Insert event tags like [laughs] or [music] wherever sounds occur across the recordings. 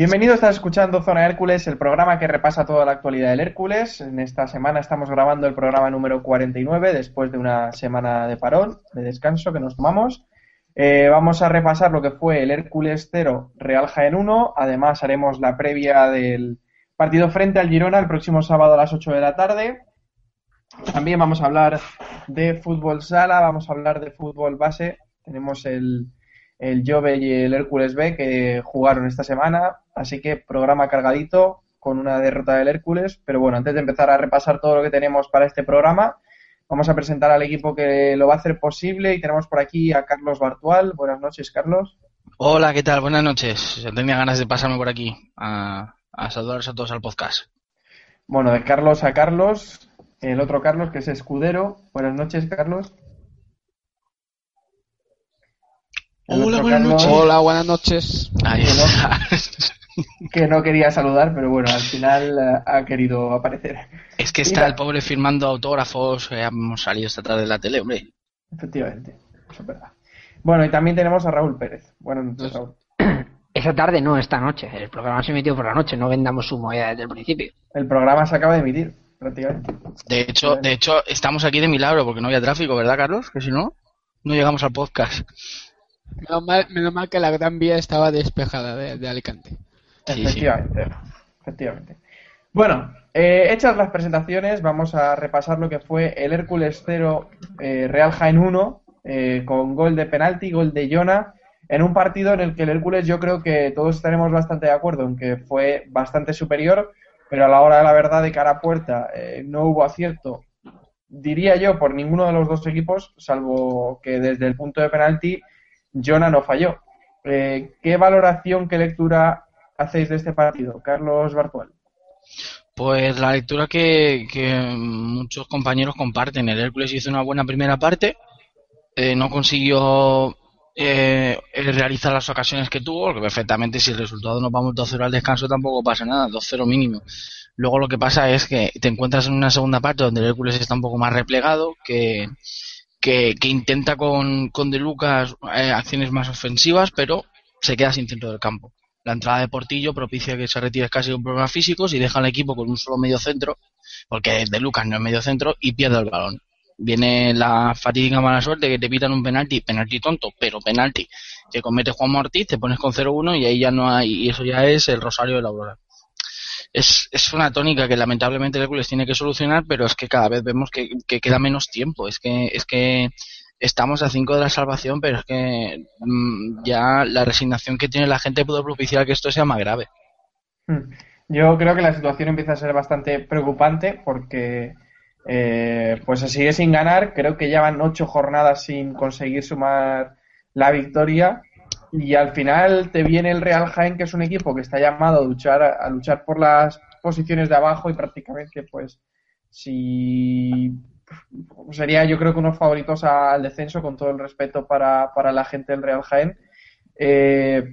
Bienvenido, estás escuchando Zona Hércules, el programa que repasa toda la actualidad del Hércules. En esta semana estamos grabando el programa número 49, después de una semana de parón, de descanso que nos tomamos. Eh, vamos a repasar lo que fue el Hércules 0, Real Jaén 1. Además, haremos la previa del partido frente al Girona el próximo sábado a las 8 de la tarde. También vamos a hablar de fútbol sala, vamos a hablar de fútbol base. Tenemos el, el Jove y el Hércules B que jugaron esta semana, así que programa cargadito con una derrota del Hércules. Pero bueno, antes de empezar a repasar todo lo que tenemos para este programa, vamos a presentar al equipo que lo va a hacer posible y tenemos por aquí a Carlos Bartual. Buenas noches, Carlos. Hola, ¿qué tal? Buenas noches. Yo tenía ganas de pasarme por aquí a, a saludaros a todos al podcast. Bueno, de Carlos a Carlos, el otro Carlos que es escudero. Buenas noches, Carlos. El Hola, buenas noches. Hola, buenas noches. Ahí Bueno. está. [laughs] Que no quería saludar, pero bueno, al final eh, ha querido aparecer. Es que está Mira. el pobre firmando autógrafos. eh, hemos salido esta tarde de la tele, hombre. Efectivamente, eso es verdad. Bueno, y también tenemos a Raúl Pérez. Buenas noches, Raúl. [clears throat] Esa tarde no, esta noche. El programa se emitió por la noche, no vendamos su movida desde el principio. El programa se acaba de emitir, prácticamente. De hecho, de hecho, estamos aquí de milagro porque no había tráfico, ¿verdad, Carlos? Que si no, no llegamos al podcast. Menos mal, menos mal que la gran vía estaba despejada de, de Alicante. Sí, sí. efectivamente, efectivamente. Bueno, eh, hechas las presentaciones, vamos a repasar lo que fue el Hércules 0, eh, Real Jaén 1, eh, con gol de penalti, gol de Jona, en un partido en el que el Hércules yo creo que todos estaremos bastante de acuerdo en que fue bastante superior, pero a la hora de la verdad de cara a puerta eh, no hubo acierto, diría yo, por ninguno de los dos equipos, salvo que desde el punto de penalti Jona no falló. Eh, ¿Qué valoración, qué lectura hacéis de este partido, Carlos Bartual? Pues la lectura que, que muchos compañeros comparten. El Hércules hizo una buena primera parte, eh, no consiguió eh, realizar las ocasiones que tuvo, porque perfectamente si el resultado nos vamos 2-0 al descanso tampoco pasa nada, 2-0 mínimo. Luego lo que pasa es que te encuentras en una segunda parte donde el Hércules está un poco más replegado, que, que, que intenta con, con De Lucas eh, acciones más ofensivas, pero se queda sin centro del campo. La entrada de Portillo propicia que se retire casi con problemas físicos y deja al equipo con un solo medio centro, porque De Lucas no es medio centro, y pierde el balón. Viene la fatídica mala suerte que te pitan un penalti, penalti tonto, pero penalti que comete Juan Ortiz, te pones con 0-1 y ahí ya no hay, y eso ya es el rosario de la aurora. Es, es una tónica que lamentablemente Hércules tiene que solucionar, pero es que cada vez vemos que, que queda menos tiempo. Es que, es que estamos a 5 de la salvación, pero es que mm, ya la resignación que tiene la gente puede propiciar que esto sea más grave. Hmm. Yo creo que la situación empieza a ser bastante preocupante porque eh, pues se sigue sin ganar. Creo que ya van ocho jornadas sin conseguir sumar la victoria. Y al final te viene el Real Jaén, que es un equipo que está llamado a luchar, a luchar por las posiciones de abajo y prácticamente pues si sería yo creo que unos favoritos al descenso con todo el respeto para, para la gente del Real Jaén. Eh,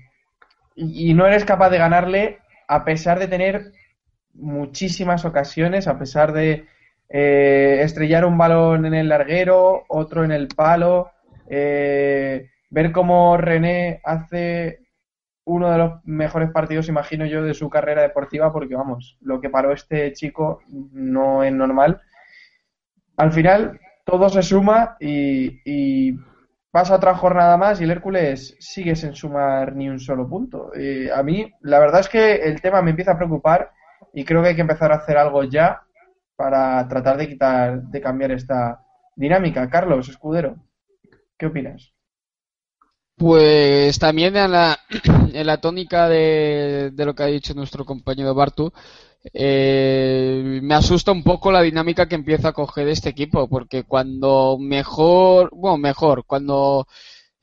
y, no eres capaz de ganarle a pesar de tener muchísimas ocasiones a pesar de eh, estrellar un balón en el larguero otro en el palo eh, ver cómo René hace uno de los mejores partidos, imagino yo, de su carrera deportiva, porque vamos, lo que paró este chico no es normal. Al final, todo se suma y, pasa otra jornada más y el Hércules sigue sin sumar ni un solo punto. Eh, a mí, la verdad es que el tema me empieza a preocupar y creo que hay que empezar a hacer algo ya para tratar de quitar, de cambiar esta dinámica. Carlos, escudero, ¿qué opinas? Pues también en la, [clears throat] en la tónica de, de lo que ha dicho nuestro compañero Bartu, eh, me asusta un poco la dinámica que empieza a coger este equipo, porque cuando mejor, bueno, mejor, cuando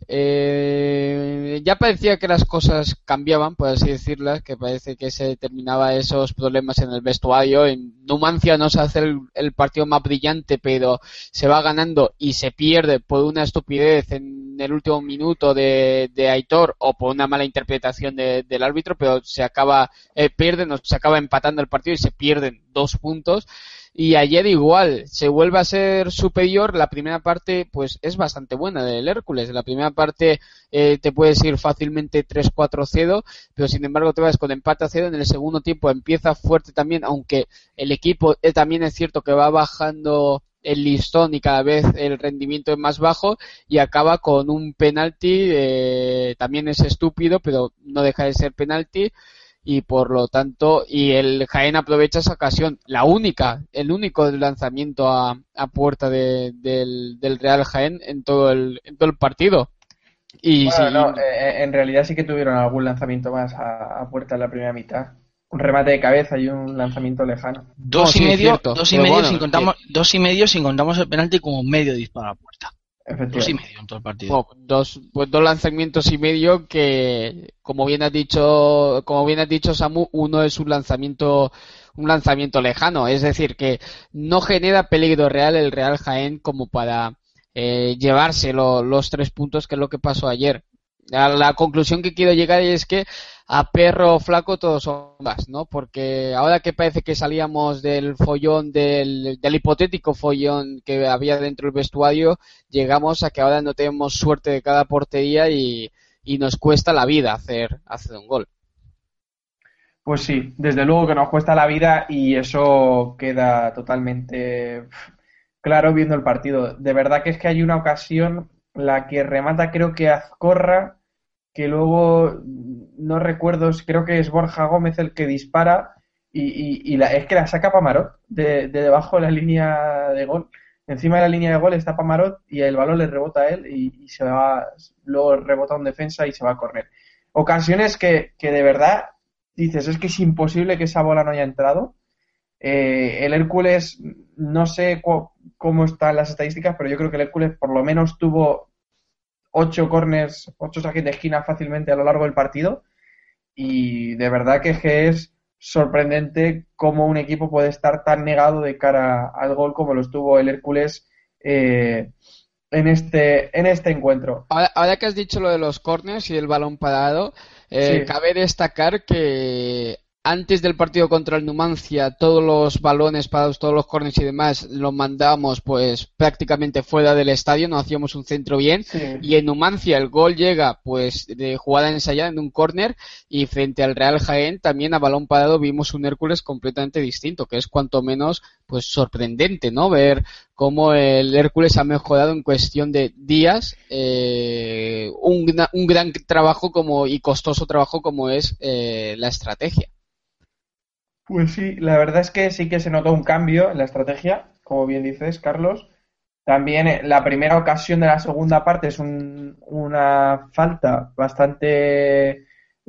eh, ya parecía que las cosas cambiaban, por así decirlas, que parece que se terminaba esos problemas en el vestuario. En Numancia no se hace el, el partido más brillante, pero se va ganando y se pierde por una estupidez en el último minuto de, de Aitor o por una mala interpretación de- del árbitro, pero se acaba, eh, pierden o se acaba empatando el partido y se pierden dos puntos. Y ayer igual, se vuelve a ser superior. La primera parte, pues, es bastante buena del Hércules. La primera parte eh, te puedes ir fácilmente 3-4-0, pero sin embargo te vas con empate a cero. En el segundo tiempo empieza fuerte también, aunque el equipo eh, también es cierto que va bajando el listón y cada vez el rendimiento es más bajo y acaba con un penalti, eh, también es estúpido, pero no deja de ser penalti y por lo tanto y el Jaén aprovecha esa ocasión la única el único lanzamiento a, a puerta de- del, del Real Jaén en todo el en todo el partido y Bueno, sí, no, eh, en realidad sí que tuvieron algún lanzamiento más a, a puerta en la primera mitad. Un remate de cabeza y un lanzamiento lejano. Dos y medio, cierto, dos y medio bueno, sin contamos, dos y medio sin contamos el penalti como medio disparo a la puerta. Dos y Efectivamente. medio en todo el partido. Bueno, dos, pues dos lanzamientos y medio que, como bien has dicho, como bien has dicho Samu, uno es un lanzamiento, un lanzamiento lejano, es decir, que no genera peligro real el Real Jaén como para eh, llevarse lo- los tres puntos que es lo que pasó ayer. A la conclusión que quiero llegar es que a perro flaco todos son más, ¿no? Porque ahora que parece que salíamos del follón, del, del hipotético follón que había dentro del vestuario, llegamos a que ahora no tenemos suerte de cada portería y, y nos cuesta la vida hacer, hacer un gol. Pues sí, desde luego que nos cuesta la vida y eso queda totalmente claro viendo el partido. De verdad que es que hay una ocasión, la que remata creo que Azcorra, que luego no recuerdo, creo que es Borja Gómez el que dispara y, y- la, es que la saca Pamarot de, de debajo de la línea de gol. Encima de la línea de gol está Pamarot y el balón le rebota a él y, se va, luego rebota un defensa y se va a correr. Ocasiones que, que de verdad dices, es que es imposible que esa bola no haya entrado. Eh, el Hércules, no sé cómo están las estadísticas, pero yo creo que el Hércules por lo menos tuvo ocho corners, ocho saques de esquina fácilmente a lo largo del partido. Y de verdad que es, sorprendente cómo un equipo puede estar tan negado de cara al gol como lo estuvo el Hércules eh, en, este, en este encuentro. Ahora, ahora que has dicho lo de los corners y el balón parado, eh, Sí. cabe destacar que antes del partido contra el Numancia, todos los balones parados, todos los corners y demás, los mandábamos pues prácticamente fuera del estadio, no hacíamos un centro bien. Sí. Y en Numancia el gol llega pues de jugada ensayada en un córner y frente al Real Jaén también a balón parado vimos un Hércules completamente distinto, que es cuanto menos pues sorprendente, ¿no? Ver cómo el Hércules ha mejorado en cuestión de días eh, un, un gran trabajo como y costoso trabajo como es eh, la estrategia. Pues sí, la verdad es que sí que se notó un cambio en la estrategia, como bien dices, Carlos. También eh, la primera ocasión de la segunda parte es un- una falta bastante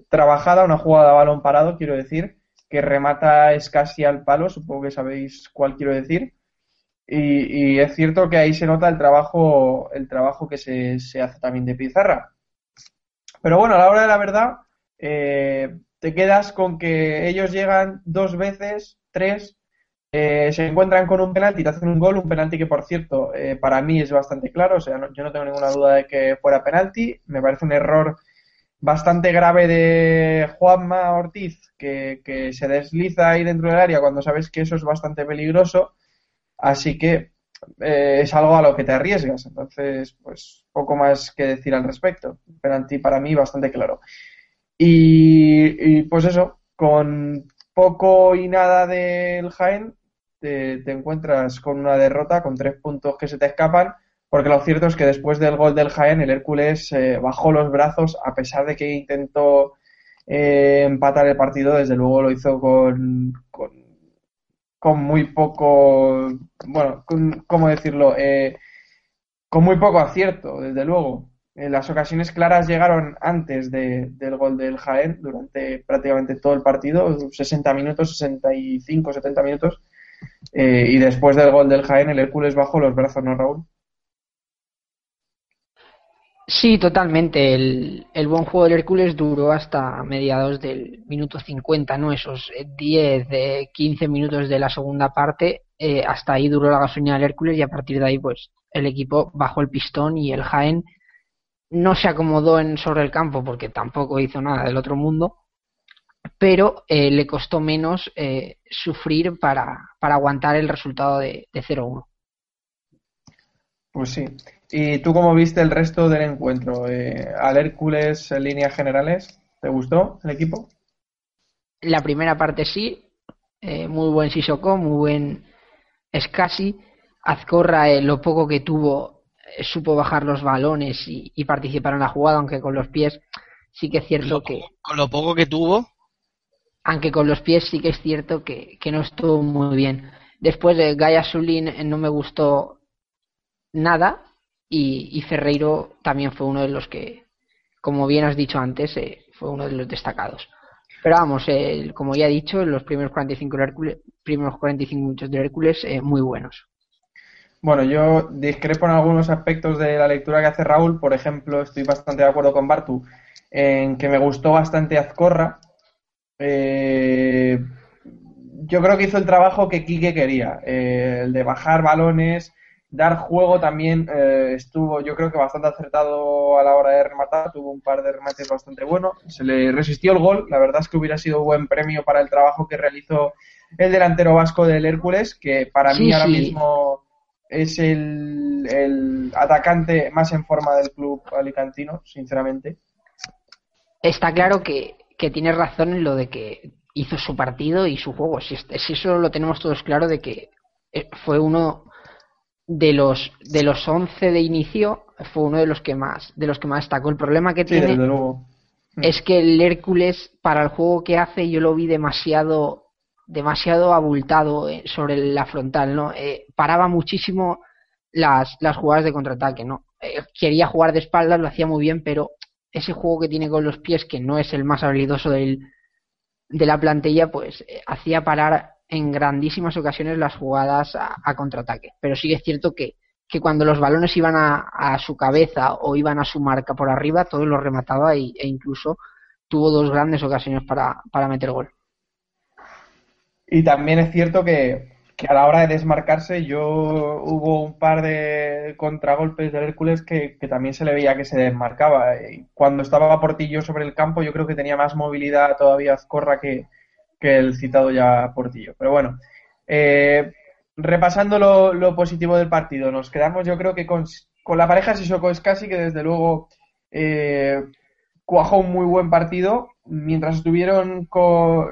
trabajada, una jugada a balón parado, quiero decir, que remata es casi al palo, supongo que sabéis cuál quiero decir. Y, y es cierto que ahí se nota el trabajo, el trabajo que se, se hace también de pizarra. Pero bueno, a la hora de la verdad, eh, te quedas con que ellos llegan dos veces, tres, eh, se encuentran con un penalti, te hacen un gol, un penalti que por cierto eh, para mí es bastante claro, o sea, no- yo no tengo ninguna duda de que fuera penalti, me parece un error bastante grave de Juanma Ortiz que, se desliza ahí dentro del área cuando sabes que eso es bastante peligroso, así que eh, es algo a lo que te arriesgas, entonces pues poco más que decir al respecto, penalti para mí bastante claro. Y, pues eso, con poco y nada del Jaén, te, encuentras con una derrota, con tres puntos que se te escapan, porque lo cierto es que después del gol del Jaén, el Hércules eh, bajó los brazos, a pesar de que intentó eh, empatar el partido, desde luego lo hizo con, con, con muy poco, bueno, con- ¿cómo decirlo? Eh, con muy poco acierto, desde luego. Eh, las ocasiones claras llegaron antes de- del gol del Jaén durante prácticamente todo el partido, 60 minutos, 65, 70 minutos. Eh, y después del gol del Jaén, el Hércules bajó los brazos, ¿no, Raúl? Sí, totalmente. El, el buen juego del Hércules duró hasta mediados del minuto 50, ¿no? Esos eh, 10, eh, 15 minutos de la segunda parte, eh, hasta ahí duró la gasolina del Hércules y a partir de ahí, pues, el equipo bajó el pistón y el Jaén no se acomodó en, sobre el campo porque tampoco hizo nada del otro mundo, pero eh, le costó menos eh, sufrir para, para aguantar el resultado de, de 0-1. Pues sí. ¿Y tú cómo viste el resto del encuentro? Eh, ¿Al Hércules en líneas generales? ¿Te gustó el equipo? La primera parte sí, eh, muy buen Sissoko, muy buen Scassi. Azcorra, eh, lo poco que tuvo, supo bajar los balones y, y participar en la jugada, aunque con los pies sí que es cierto Lo que, con lo poco que tuvo, aunque con los pies sí que es cierto que, que no estuvo muy bien. Después de Gaia Sulin eh, no me gustó nada y, y Ferreiro también fue uno de los que, como bien has dicho antes, eh, fue uno de los destacados. Pero vamos, eh, como ya he dicho, los primeros 45, del Hércules, primeros 45 minutos de Hércules eh, muy buenos. Bueno, yo discrepo en algunos aspectos de la lectura que hace Raúl. Por ejemplo, estoy bastante de acuerdo con Bartu en que me gustó bastante Azcorra. Eh, yo creo que hizo el trabajo que Quique quería, eh, el de bajar balones, dar juego también eh, estuvo, yo creo que bastante acertado a la hora de rematar, tuvo un par de remates bastante buenos, se le resistió el gol, la verdad es que hubiera sido buen premio para el trabajo que realizó el delantero vasco del Hércules, que para mí ahora sí. mismo es el, el atacante más en forma del club alicantino, sinceramente. Está claro que, que tiene razón en lo de que hizo su partido y su juego. Si, es- si eso lo tenemos todos claro de que eh, fue uno de los de los 11 de inicio, fue uno de los que más de los que más destacó. El problema que Sí, tiene es que el Hércules para el juego que hace yo lo vi demasiado demasiado abultado eh, sobre la frontal, ¿no? Eh, paraba muchísimo las, las jugadas de contraataque, ¿no? Eh, quería jugar de espaldas, lo hacía muy bien, pero ese juego que tiene con los pies, que no es el más habilidoso del, de la plantilla, pues eh, hacía parar en grandísimas ocasiones las jugadas a, contraataque. Pero sí que es cierto que, que cuando los balones iban a, a su cabeza o iban a su marca por arriba, todos los remataba y, e incluso tuvo dos grandes ocasiones para, para meter gol. Y también es cierto que, que a la hora de desmarcarse, yo hubo un par de contragolpes del Hércules que, que también se le veía que se desmarcaba. Cuando estaba Portillo sobre el campo, yo creo que tenía más movilidad todavía Azcorra que, que el citado ya Portillo. Pero bueno, eh, repasando lo, lo positivo del partido, nos quedamos yo creo que con, con la pareja Sissoko casi que desde luego eh, cuajó un muy buen partido mientras estuvieron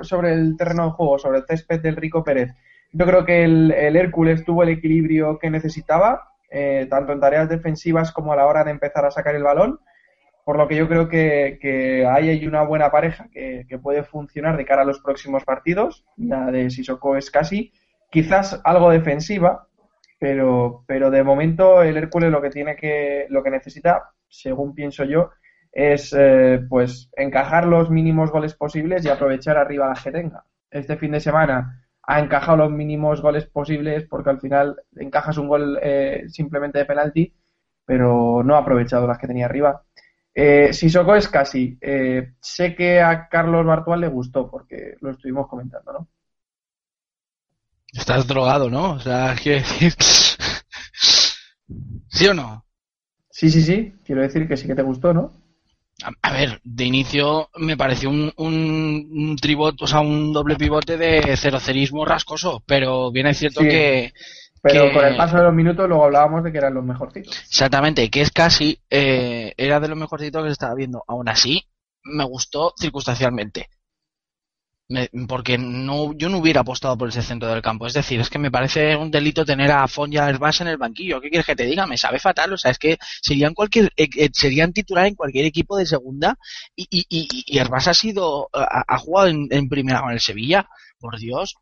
sobre el terreno de juego, sobre el césped del Rico Pérez. Yo creo que el, el Hércules tuvo el equilibrio que necesitaba, eh, tanto en tareas defensivas como a la hora de empezar a sacar el balón, por lo que yo creo que, que ahí hay una buena pareja que, que puede funcionar de cara a los próximos partidos, la de Sissoko es casi, quizás algo defensiva, pero, pero de momento el Hércules lo que tiene que, lo que necesita, según pienso yo, es eh, pues encajar los mínimos goles posibles y aprovechar arriba las que tenga. este fin de semana ha encajado los mínimos goles posibles porque al final encajas un gol eh, simplemente de penalti, pero no ha aprovechado las que tenía arriba. Eh, Sissoko es casi. Eh, sé que a Carlos Bartual le gustó porque lo estuvimos comentando, ¿no? Estás drogado, ¿no? O sea, [laughs] quiero decir. ¿Sí o no? Sí, sí, sí. Quiero decir que sí que te gustó, ¿no? A, ver, de inicio me pareció un, un, un tribote, o sea, un doble pivote de cerocerismo rascoso, pero bien es cierto Sí. que. Pero que- con el paso de los minutos luego hablábamos de que eran los mejorcitos. Exactamente, que es casi, eh, era de lo mejorcito que se estaba viendo. Aún así, me gustó circunstancialmente. Me- porque no, yo no hubiera apostado por ese centro del campo. Es decir, es que me parece un delito tener a Fon y a Herbás en el banquillo. ¿Qué quieres que te diga? Me sabe fatal. O sea, es que serían cualquier, eh, eh, serían titular en cualquier equipo de segunda y, y, y, y Herbás ha sido, ha, ha jugado en, en primera con el Sevilla. Por Dios.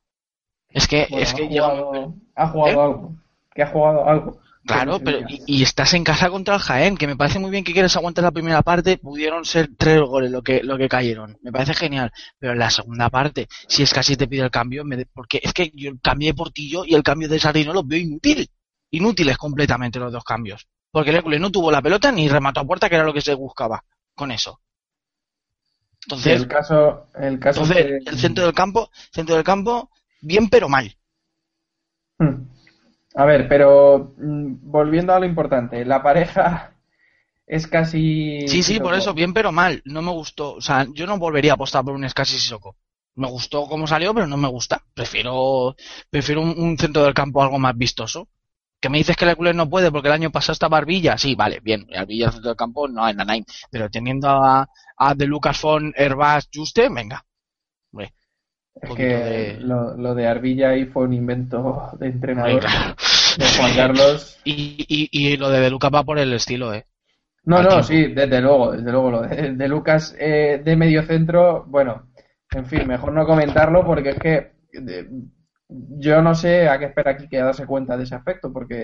Es que, Bueno, es que ha jugado, ha jugado ¿Eh? algo. Que ha jugado algo. Claro, pero y, y estás en casa contra el Jaén, que me parece muy bien que quieres aguantar la primera parte, pudieron ser tres goles lo que, lo que cayeron, me parece genial, pero en la segunda parte, si es casi te pide el cambio, me de- porque es que yo el cambio de Portillo y el cambio de Sardino los veo inútil, inútiles completamente los dos cambios, porque el Hércules no tuvo la pelota ni remató a puerta, que era lo que se buscaba con eso. Sí, Entonces, el caso, el caso entonces es que- el centro del campo, centro del campo, bien pero mal. Hmm. A ver, pero mm, volviendo a lo importante, la pareja [laughs] es casi. Sí, sí, por eso, bien pero mal. No me gustó. O sea, yo no volvería a apostar por un Scassi Sissoko. Me gustó cómo salió, pero no me gusta. Prefiero, prefiero un, un centro del campo algo más vistoso. Que me dices que el Hercules no puede porque el año pasado está Barbilla. Sí, vale, bien. Barbilla en centro del campo no hay nada. Pero teniendo a, a De Lucas Fon, Herbás, Juste, venga. Hombre, Es que de- lo, lo de Arbilla ahí fue un invento de entrenador de Juan Carlos. [laughs] Y, y, y lo de De Lucas va por el estilo, eh. No, Al no, tiempo. sí, desde luego, desde luego. Lo de, de Lucas eh, de medio centro, bueno, en fin, mejor no comentarlo porque es que de- yo no sé a qué espera aquí que darse cuenta de ese aspecto, porque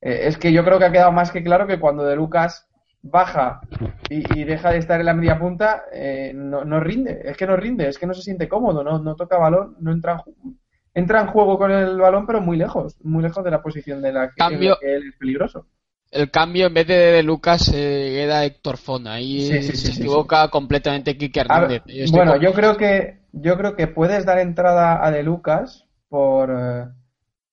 eh, es que yo creo que ha quedado más que claro que cuando de Lucas baja y, y deja de estar en la media punta, eh, no, no rinde, es que no rinde, es que no se siente cómodo, no, no toca balón, no entra en, entra en juego con el balón, pero muy lejos, muy lejos de la posición de la Cambio- que él es peligroso. El cambio en vez de, de Lucas eh, era Héctor Fon. Ahí Sí, sí, sí, se sí, equivoca completamente Kike ver. Yo bueno, con- yo creo que yo creo que puedes dar entrada a De Lucas por eh,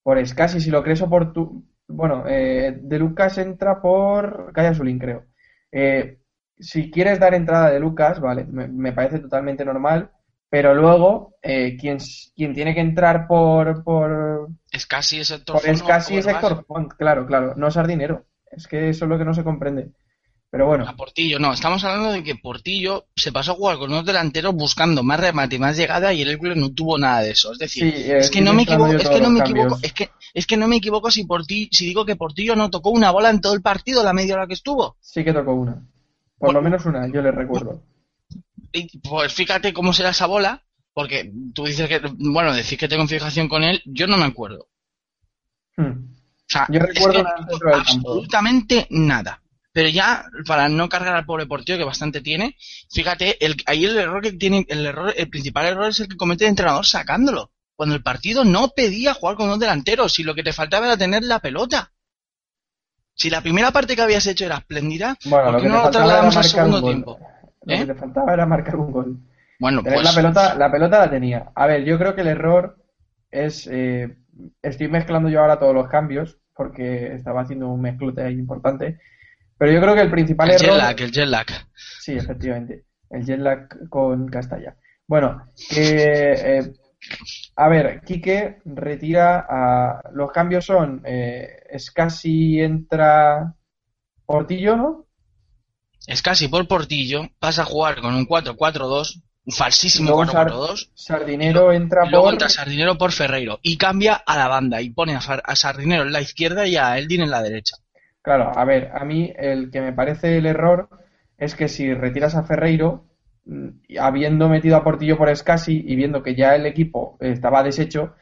por Scassi si lo crees o por tu bueno, eh, De Lucas entra por Calla Sulín, creo. Eh, si quieres dar entrada De Lucas, vale, me, me parece totalmente normal, pero luego eh, quien, quien tiene que entrar por por, Es casi ese por Scassi es Héctor Héctor Font, claro, claro, no Sardinero. Es que eso es lo que no se comprende. Pero bueno, A Portillo, no, estamos hablando de que Portillo se pasó a jugar con unos delanteros buscando más remate y más llegada y el Hércules no tuvo nada de eso. Es decir, Sí, eh, es que no me equivoco, es que no me equivoco, es que, es que no me equivoco si Portillo, si digo que Portillo no tocó una bola en todo el partido, la media hora que estuvo. sí que tocó una. Por lo menos una, yo le recuerdo. Pues fíjate cómo será esa bola, porque tú dices que, bueno, decís que tengo fijación con él, yo no me acuerdo. Hmm. O sea, Yo es recuerdo que no campo. absolutamente nada. Pero ya, para no cargar al pobre Portillo, que bastante tiene, fíjate, el, ahí el error que tiene, el error, el principal error es el que comete el entrenador sacándolo. Cuando el partido no pedía jugar con dos delanteros, si lo que te faltaba era tener la pelota. Si la primera parte que habías hecho era espléndida, Bueno, ¿por qué no era trasladamos al segundo tiempo? Lo ¿Eh? que te faltaba era marcar un gol. Bueno, Tener pues la pelota, la pelota la tenía. A ver, yo creo que el error es. eh, estoy mezclando yo ahora todos los cambios, porque estaba haciendo un mezclute ahí importante. Pero yo creo que el principal el error. jet lag, el jet lag. Sí, efectivamente. El jet lag con Castalla. Bueno, que. eh, a ver, Quique retira a. Los cambios son. Eh, Scassi entra. Portillo, ¿no? Es casi por Portillo, pasa a jugar con un 4-4-2, un falsísimo Luego Sar- 4-4-2, Sardinero entra y luego por. entra Sardinero por Ferreiro y cambia a la banda y pone a Sardinero en la izquierda y a Eldin en la derecha. Claro, a ver, a mí el que me parece el error es que si retiras a Ferreiro, mm, habiendo metido a Portillo por Scassi y viendo que ya el equipo estaba deshecho,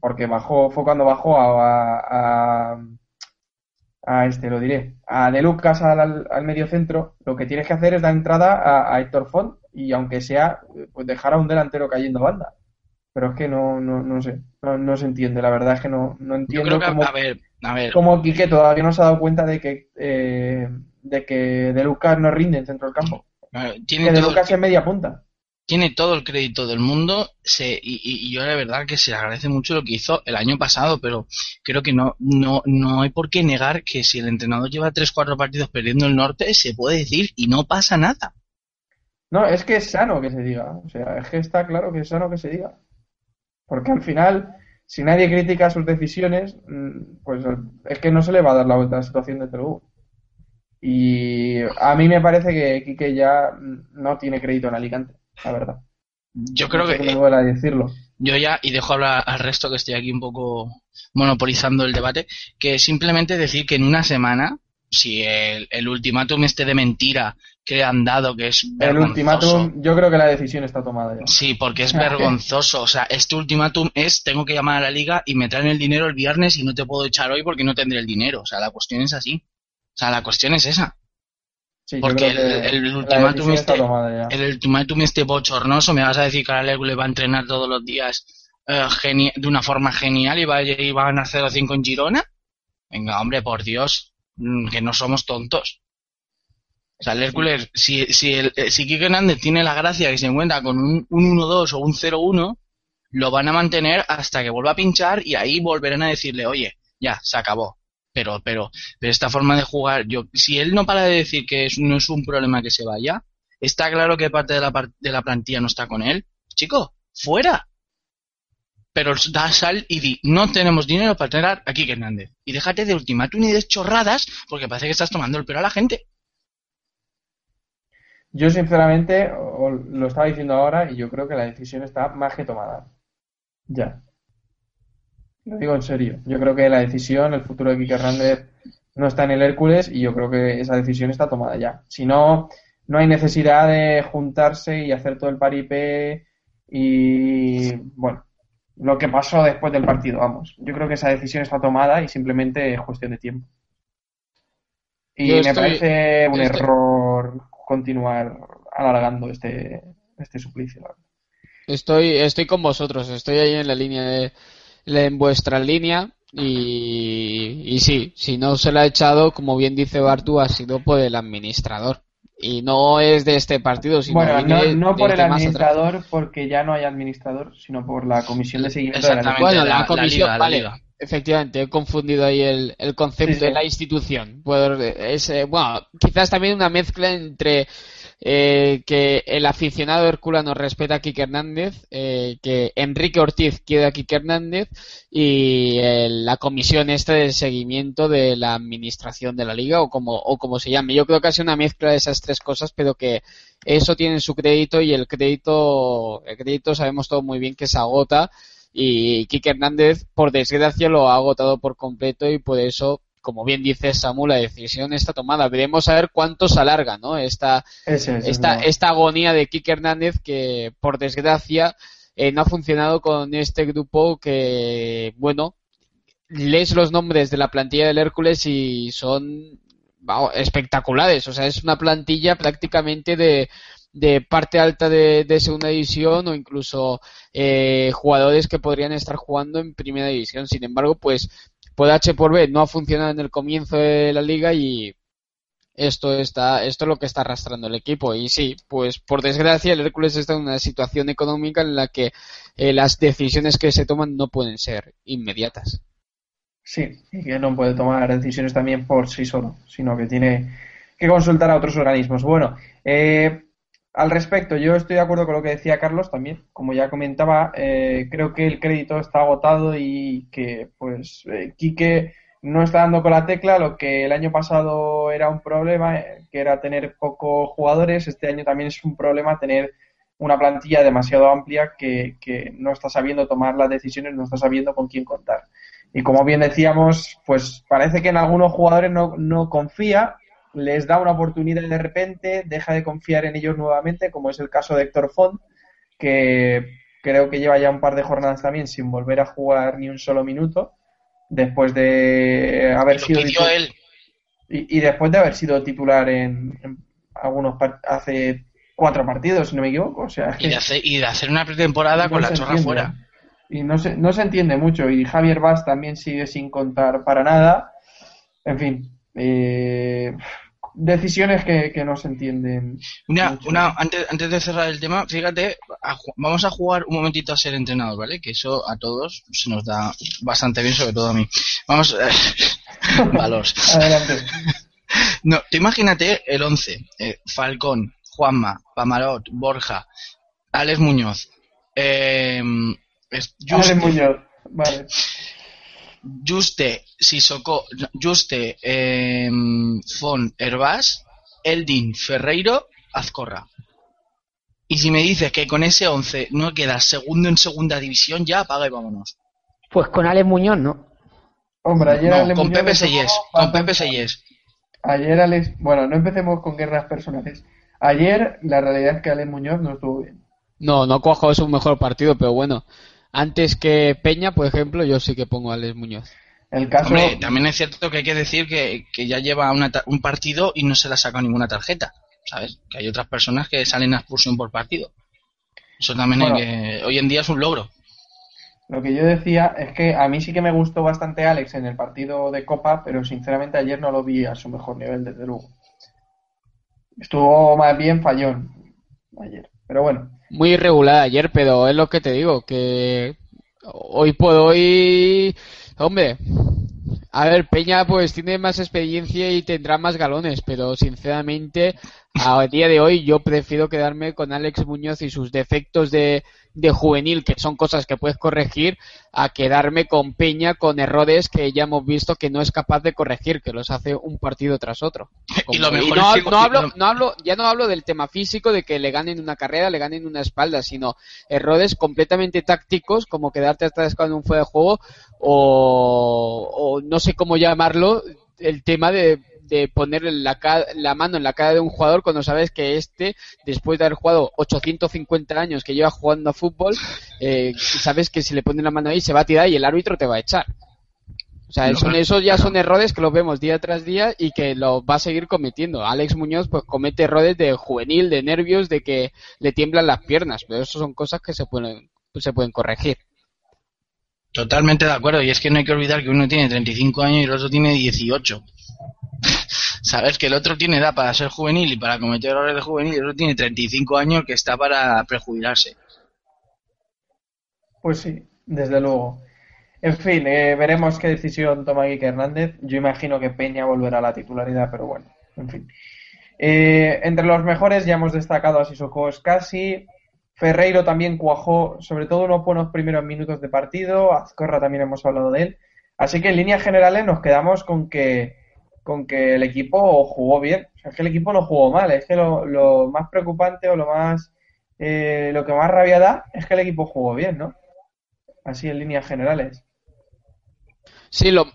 porque bajó, fue cuando bajó a, a, a este, lo diré, a De Lucas al, al, al medio centro, lo que tienes que hacer es dar entrada a, a Héctor Font y aunque sea, pues dejar a un delantero cayendo banda. Pero es que no, no, no sé, no, no se entiende, la verdad es que no, no Yo entiendo creo que, cómo, a ver, a ver, cómo Quique todavía no se ha dado cuenta de que, eh, de que De Lucas no rinde en centro del campo. Que De Lucas es media punta. tiene todo el crédito del mundo se, y, y- y yo la verdad que se le agradece mucho lo que hizo el año pasado, pero creo que no, no, no hay por qué negar que si el entrenador lleva 3-4 partidos perdiendo el norte, se puede decir y no pasa nada. No, es que es sano que se diga. O sea, es que está claro que es sano que se diga. Porque al final, si nadie critica sus decisiones, mm, pues es que no se le va a dar la vuelta a la situación de Lugo. Y a mí me parece que Quique ya mm, no tiene crédito en Alicante, la verdad. Yo creo No sé que me duela decirlo. yo ya, y dejo hablar al resto que estoy aquí un poco monopolizando el debate, que simplemente decir que en una semana, si el, el ultimátum este de mentira que han dado, que es El vergonzoso, ultimátum, yo creo que la decisión está tomada ya. Sí, porque es [laughs] vergonzoso. O sea, este ultimátum es, tengo que llamar a la liga y me traen el dinero el viernes y no te puedo echar hoy porque no tendré el dinero. O sea, la cuestión es así. O sea, la cuestión es esa. Sí, Porque el- el ultimátum este-. El ultimátum este bochornoso, me vas a decir que ahora le va a entrenar todos los días eh, geni- de una forma genial y, va, a- y van a hacer 5 en Girona. Venga, hombre, por Dios, mm, que no somos tontos. O sea, el Hércules, si, si, el, eh, si Quique Hernández tiene la gracia que se encuentra con un, un 1-2 o un 0-1, lo van a mantener hasta que vuelva a pinchar y ahí volverán a decirle, oye, ya, se acabó. Pero, pero, pero esta forma de jugar, yo, si él no para de decir que no es un problema que se vaya, está claro que parte de la, de la plantilla no está con él. Chico, fuera. Pero da sal y di, no tenemos dinero para tener a Quique Hernández. Y déjate de ultimátum y de chorradas, porque parece que estás tomando el pelo a la gente. Yo sinceramente lo estaba diciendo ahora y yo creo que la decisión está más que tomada. Ya. Lo digo en serio. Yo creo que la decisión, el futuro de Quique Hernández no está en el Hércules y yo creo que esa decisión está tomada ya. Si no, no hay necesidad de juntarse y hacer todo el paripé y bueno, lo que pasó después del partido, vamos. Yo creo que esa decisión está tomada y simplemente es cuestión de tiempo. Y Yo me estoy- parece un estoy- error continuar alargando este, este suplicio. Estoy, estoy con vosotros, estoy ahí en la línea de, en vuestra línea y, y sí, si no se la ha echado, como bien dice Bartu, ha sido por el administrador. Y no es de este partido, sino Bueno, no, no por el administrador, porque ya no hay administrador, sino por la comisión de seguimiento de la Exactamente, Bueno, la, la comisión, liga, la vale. liga. Efectivamente, he confundido ahí el, el concepto Sí, sí. de la institución. Puedo- es, eh, bueno, quizás también una mezcla entre eh, que el aficionado herculano respeta a Quique Hernández, eh, que Enrique Ortiz quiere a Quique Hernández y eh, la comisión esta de seguimiento de la administración de la liga o como, o como se llame. Yo creo que ha sido una mezcla de esas tres cosas, pero que eso tiene su crédito y el crédito, el crédito sabemos todo muy bien que se agota y Quique Hernández, por desgracia, lo ha agotado por completo y por eso, como bien dice Samu, la decisión está tomada. Veremos a ver cuánto se alarga, ¿no? Esta, Ese esta, no. esta agonía de Quique Hernández que, por desgracia, eh, no ha funcionado con este grupo que, bueno, lees los nombres de la plantilla del Hércules y son espectaculares. O sea, es una plantilla prácticamente de, de parte alta de, de segunda división o incluso eh, jugadores que podrían estar jugando en primera división. Sin embargo, pues por H por B no ha funcionado en el comienzo de la liga y esto está esto es lo que está arrastrando el equipo y sí pues por desgracia el Hércules está en una situación económica en la que eh, las decisiones que se toman no pueden ser inmediatas Sí, y que no puede tomar decisiones también por sí solo, sino que tiene que consultar a otros organismos. Bueno, eh, al respecto, yo estoy de acuerdo con lo que decía Carlos también. Como ya comentaba, eh, creo que el crédito está agotado y que, pues, eh, Quique no está dando con la tecla. Lo que el año pasado era un problema, eh, que era tener pocos jugadores, este año también es un problema tener una plantilla demasiado amplia que, no está sabiendo tomar las decisiones, no está sabiendo con quién contar. Y como bien decíamos, pues parece que en algunos jugadores no, no confía, les da una oportunidad y de repente, deja de confiar en ellos nuevamente, como es el caso de Héctor Font, que creo que lleva ya un par de jornadas también sin volver a jugar ni un solo minuto, después de haber Lo sido pidió titu- él. y, y después de haber sido titular en, en algunos hace cuatro partidos, si no me equivoco. O sea, Y de hacer, y de hacer una pretemporada no con la chorra fuera. Y no se, no se entiende mucho. Y Javier Vaz también sigue sin contar para nada. En fin, eh, decisiones que, que no se entienden. Una, mucho. una, antes, antes de cerrar el tema, fíjate, a vamos a jugar un momentito a ser entrenados, ¿vale? Que eso a todos se nos da bastante bien, sobre todo a mí. Vamos, [laughs] valores. Adelante. No, tú imagínate el 11. eh, Falcón, Juanma, Pamarot, Borja, Alex Muñoz, eh, Alex Muñoz. Vale. Juste, Sissoko, Juste, eh, Fon, Herbás, Eldin, Ferreiro, Azcorra. Y si me dices que con ese 11 no quedas segundo en segunda división, ya apaga y vámonos. Pues con Alex Muñoz, ¿no? Hombre, ayer No, Alex con Muñoz Pepe Sellés, con Pepe Sellés. Ayer Alex, bueno, no empecemos con guerras personales. Ayer la realidad es que Alex Muñoz no estuvo bien. No, no cuajo es un mejor partido, pero bueno. Antes que Peña, por ejemplo, yo sí que pongo a Alex Muñoz. El caso, Hombre, también es cierto que hay que decir que, que ya lleva una ta- un partido y no se le ha sacado ninguna tarjeta, ¿sabes? Que hay otras personas que salen a expulsión por partido. Eso también Bueno. que... Hoy en día es un logro. lo que yo decía es que a mí sí que me gustó bastante Alex en el partido de Copa, pero sinceramente ayer no lo vi a su mejor nivel, desde luego. Estuvo más bien fallón ayer. Pero bueno, Muy irregular ayer, pero es lo que te digo, que hoy por hoy, hombre, a ver, Peña pues tiene más experiencia y tendrá más galones, pero sinceramente a día de hoy yo prefiero quedarme con Alex Muñoz y sus defectos de, de juvenil, que son cosas que puedes corregir, a quedarme con Peña con errores que ya hemos visto que no es capaz de corregir, que los hace un partido tras otro. [laughs] Y lo no, es que- no hablo, lo- no hablo, ya no hablo del tema físico, de que le ganen una carrera, le ganen una espalda, sino errores completamente tácticos, como quedarte atrás con un fuera de juego, o, o no sé cómo llamarlo, el tema de, de poner la, la mano en la cara de un jugador cuando sabes que este, después de haber jugado 850 años que lleva jugando a fútbol, eh, sabes que si le pones la mano ahí se va a tirar y el árbitro te va a echar. O sea, son- esos ya son errores que los vemos día tras día y que lo va a seguir cometiendo. Alex Muñoz pues comete errores de juvenil, de nervios, de que le tiemblan las piernas, pero eso son cosas que se pueden, se pueden corregir. Totalmente de acuerdo. Y es que no hay que olvidar que uno tiene 35 años y el otro tiene 18. Sabes que el otro tiene edad para ser juvenil y para cometer errores de juvenil y el otro tiene 35 años que está para prejubilarse. pues sí, desde luego. En fin, eh, veremos qué decisión toma Quique Hernández. Yo imagino que Peña volverá a la titularidad, pero bueno, en fin. Eh, entre los mejores ya hemos destacado a Sissoko Scassi. Ferreiro también cuajó, sobre todo unos buenos primeros minutos de partido. Azcorra también hemos hablado de él. Así que en líneas generales nos quedamos con que, con que el equipo jugó bien. Es que el equipo no jugó mal. Es que lo, más preocupante o lo más eh, lo que más rabia da es que el equipo jugó bien, ¿no? Así en líneas generales. Sí, lo,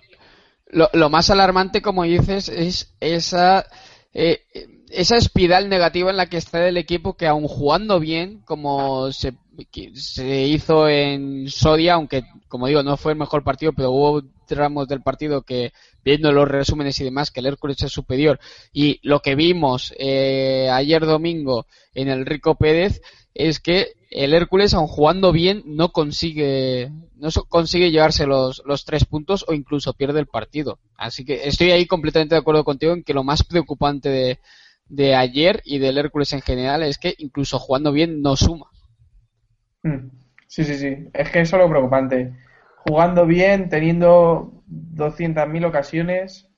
lo, lo más alarmante, como dices, es esa, eh, esa espiral negativa en la que está el equipo que aun jugando bien, como se, se hizo en Soria, aunque, como digo, no fue el mejor partido, pero hubo tramos del partido que, viendo los resúmenes y demás, que el Hércules es superior. Y lo que vimos eh, ayer domingo en el Rico Pérez es que el Hércules, aun jugando bien, no consigue, no consigue llevarse los, los tres puntos o incluso pierde el partido. Así que estoy ahí completamente de acuerdo contigo en que lo más preocupante de, de ayer y del Hércules en general es que incluso jugando bien no suma. Mm. Sí, sí, sí. Es que eso es lo preocupante. Jugando bien, teniendo 200.000 ocasiones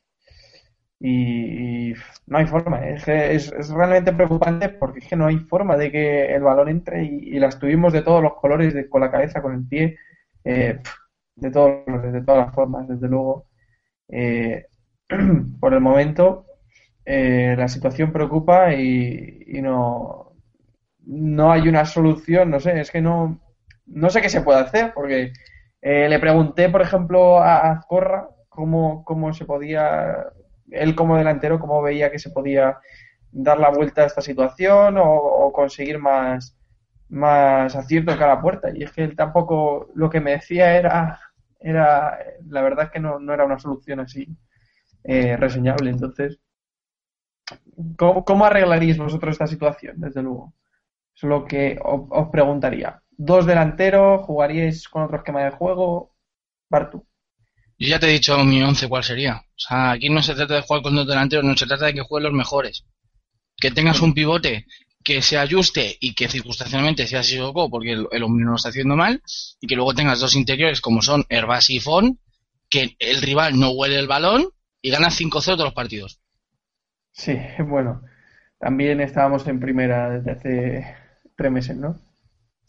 y, no hay forma. Es, que es, es realmente preocupante porque es que no hay forma de que el balón entre y, y las tuvimos de todos los colores, con la cabeza, con el pie, eh, de todos, de todas las formas, desde luego. Eh, [clears throat] por el momento, eh, la situación preocupa y, y no, no hay una solución, no sé, es que no, no sé qué se puede hacer, porque eh, le pregunté, por ejemplo, a Azcorra cómo, cómo se podía, él como delantero, cómo veía que se podía dar la vuelta a esta situación o, conseguir más, más acierto de cada puerta. Y es que él tampoco, lo que me decía era, era la verdad es que no, no era una solución así eh, reseñable. Entonces, ¿Cómo, cómo arreglaríais vosotros esta situación, desde luego? Es lo que os preguntaría. Dos delanteros, ¿jugaríais con otro esquema de juego? Bartu. Yo ya te he dicho mi once cuál sería. O sea, aquí no se trata de jugar con dos delanteros, no se trata de que jueguen los mejores. Que tengas un pivote que se ajuste y que circunstancialmente sea Sissoko porque el, el hombre no lo está haciendo mal y que luego tengas dos interiores como son Herbas y Fon que el rival no huele el balón y gana 5-0 todos los partidos. Sí, [laughs] bueno. También estábamos en primera desde hace tres meses, ¿no?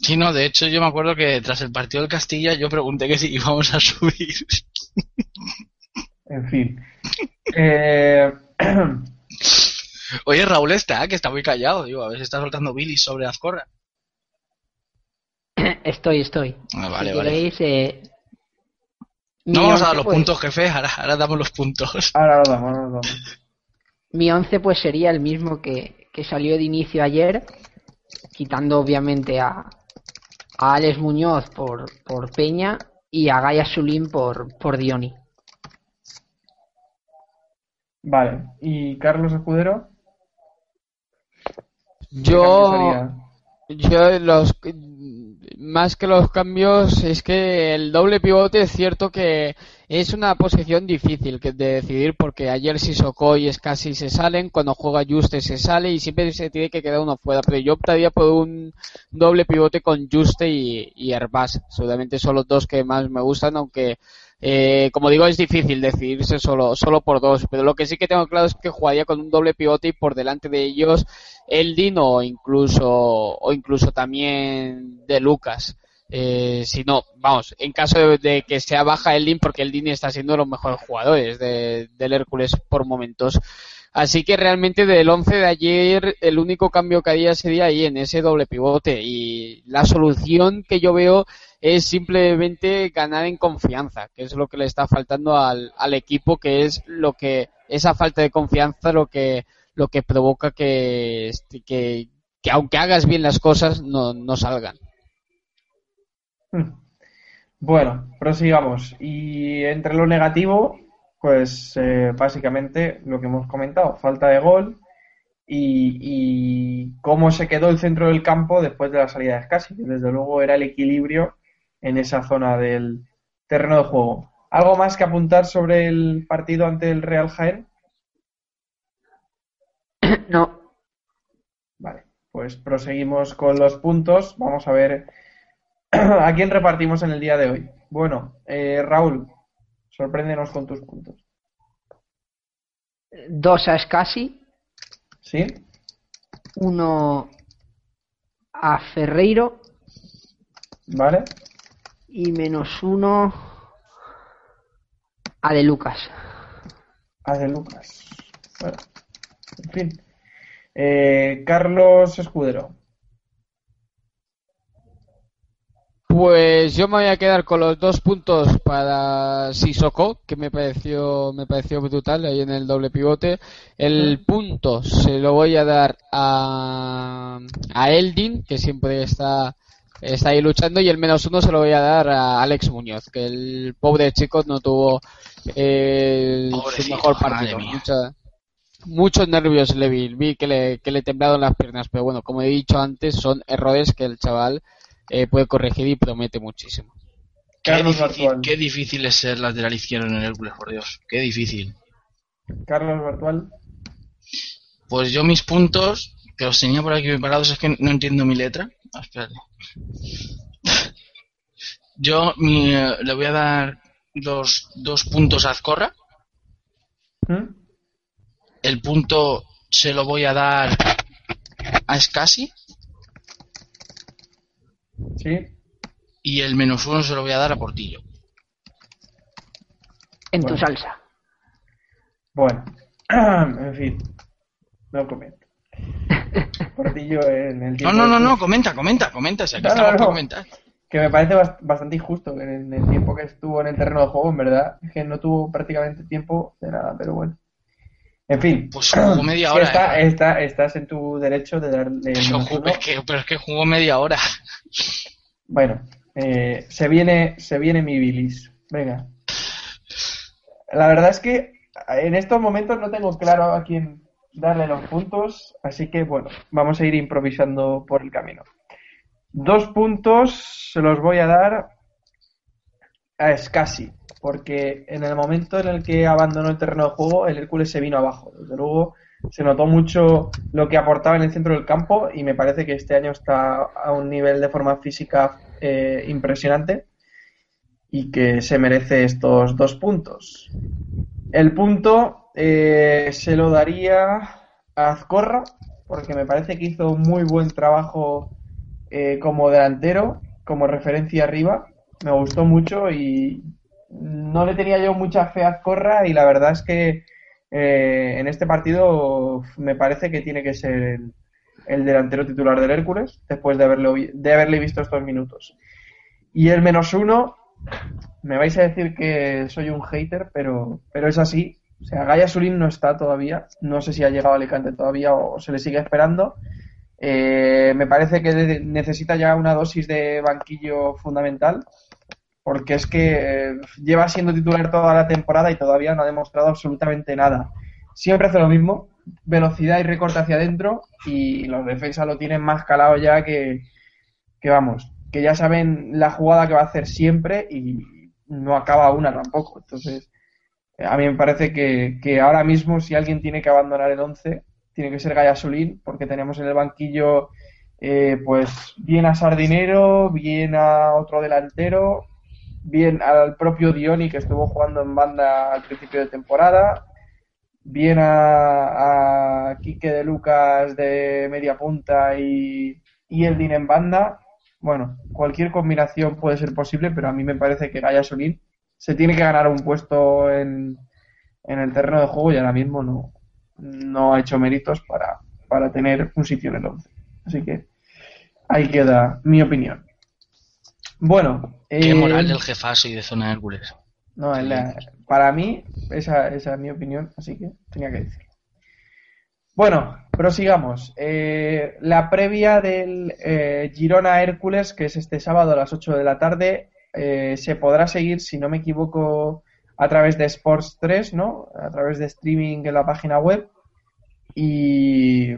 Sí, no, de hecho yo me acuerdo que tras el partido del Castilla yo pregunté que si [laughs] íbamos a subir. En fin. Eh, [clears throat] Oye, Raúl está, que está muy callado, digo, a ver si está soltando bilis sobre Azcorra. [clears throat] Estoy, estoy. Ah, vale, si vale. queréis, eh, No vamos a dar los pues, puntos, jefe, ahora, ahora damos los puntos. [laughs] ahora lo damos, ahora lo damos. Mi once pues sería el mismo que, que salió de inicio ayer, quitando obviamente a, a Alex Muñoz por, por Peña y a Gaia Sulín por, por Dioni. Vale. ¿Y Carlos Escudero? ¿Qué Yo, yo los más que los cambios es que el doble pivote es cierto que es una posición difícil de decidir porque ayer Sissoko y Scassi se salen, cuando juega Juste se sale y siempre se tiene que quedar uno fuera, pero yo optaría por un doble pivote con Juste y, y Herbás, seguramente son los dos que más me gustan, aunque eh, como digo es difícil decidirse solo, solo por dos, pero lo que sí que tengo claro es que jugaría con un doble pivote y por delante de ellos Eldin o incluso o incluso también de Lucas. Eh, si no, vamos, en caso de, que sea baja Eldin, porque Eldin está siendo de los mejores jugadores de- del Hércules por momentos. Así que realmente del 11 de ayer el único cambio que haría sería ahí en ese doble pivote y la solución que yo veo es simplemente ganar en confianza, que es lo que le está faltando al, al equipo, que es lo que esa falta de confianza lo que lo que provoca que, este, que, que aunque hagas bien las cosas no, no salgan. Hmm. Bueno, prosigamos. Y entre lo negativo, pues eh, básicamente lo que hemos comentado, falta de gol y, y cómo se quedó el centro del campo después de la salida de Scassi, que desde luego era el equilibrio en esa zona del terreno de juego. ¿Algo más que apuntar sobre el partido ante el Real Jaén? No, Vale, pues proseguimos con los puntos. Vamos a ver [clears throat] a quién repartimos en el día de hoy. Bueno, eh, Raúl, sorpréndenos con tus puntos. dos a Scassi, ¿Sí? uno a Ferreiro ¿Vale? y menos uno a De Lucas. A de Lucas. Bueno, en fin. Eh, Carlos Escudero. Pues yo me voy a quedar con los dos puntos para Sissoko, que me pareció, me pareció brutal ahí en el doble pivote. El punto se lo voy a dar a, a Eldin, que siempre está, está ahí luchando, y el menos uno se lo voy a dar a Alex Muñoz, que el pobre chico no tuvo eh, su mejor partido. Mucha- muchos nervios le vi, vi que le, que le temblaron las piernas, pero bueno, como he dicho antes, son errores que el chaval eh, puede corregir y promete muchísimo. Qué Carlos difícil, Bartual. qué difícil es ser lateral izquierdo en el Hércules, por Dios. Qué difícil. Carlos Bartual. Pues yo mis puntos, que los tenía por aquí preparados, es que no entiendo mi letra. Ah, espérate. [laughs] Yo mi, eh, le voy a dar los dos puntos a Azcorra. ¿Mm? El punto se lo voy a dar a Scassi. ¿Sí? Y el menos uno se lo voy a dar a Portillo. En tu salsa. Bueno, [clears throat] en fin. No comento. [laughs] Portillo en el No, tiempo no, no, no, juego. comenta, comenta, comenta. Si aquí No, no, estamos no. para comentar. Que me parece bast- bastante injusto que en el tiempo que estuvo en el terreno de juego, en verdad, es que no tuvo prácticamente tiempo de nada, pero bueno. En fin. Pues jugó media hora. está- eh. está- estás en tu derecho de darle Pero, es que, pero es que jugó media hora. Bueno, eh, se viene, se viene mi bilis. Venga. La verdad es que en estos momentos no tengo claro a quién, darle los puntos, así que bueno, vamos a ir improvisando por el camino. Dos puntos se los voy a dar a Scassi, porque en el momento en el que abandonó el terreno de juego, el Hércules se vino abajo. Desde luego, se notó mucho lo que aportaba en el centro del campo y me parece que este año está a un nivel de forma física eh, impresionante y que se merece estos dos puntos. El punto eh, se lo daría a Azcorra, porque me parece que hizo muy buen trabajo eh, como delantero, como referencia arriba. Me gustó mucho y no le tenía yo mucha fe a Azcorra y la verdad es que eh, en este partido me parece que tiene que ser el, el delantero titular del Hércules después de haberle, vi- de haberle visto estos minutos. Y el menos uno, me vais a decir que soy un hater, pero, pero es así. O sea, Gaya Sulín no está todavía. No sé si ha llegado a Alicante todavía o se le sigue esperando. Eh, me parece que necesita ya una dosis de banquillo fundamental, porque es que eh, lleva siendo titular toda la temporada y todavía no ha demostrado absolutamente nada. Siempre hace lo mismo, velocidad y recorte hacia adentro, y los defensas lo tienen más calado ya que, que vamos, que ya saben la jugada que va a hacer siempre y no acaba una tampoco. Entonces, eh, a mí me parece que, que ahora mismo si alguien tiene que abandonar el 11, tiene que ser Gallasulín, porque tenemos en el banquillo eh, pues bien a Sardinero, bien a otro delantero, bien al propio Dioni que estuvo jugando en banda al principio de temporada, bien a, a Quique de Lucas de media punta y, y Eldin en banda. Bueno, cualquier combinación puede ser posible, pero a mí me parece que Gaya Solín se tiene que ganar un puesto en, en el terreno de juego y ahora mismo no, no ha hecho méritos para, para tener un sitio en el 11. Así que ahí queda mi opinión. Bueno, Qué eh, moral del jefazo y de zona Hércules. no, en la- para mí, esa, esa es mi opinión, así que tenía que decirlo. Bueno, prosigamos. Eh, la previa del eh, Girona Hércules, que es este sábado a las 8 de la tarde, eh, se podrá seguir, si no me equivoco, a través de Sports 3, ¿no? A través de streaming en la página web. ¿Y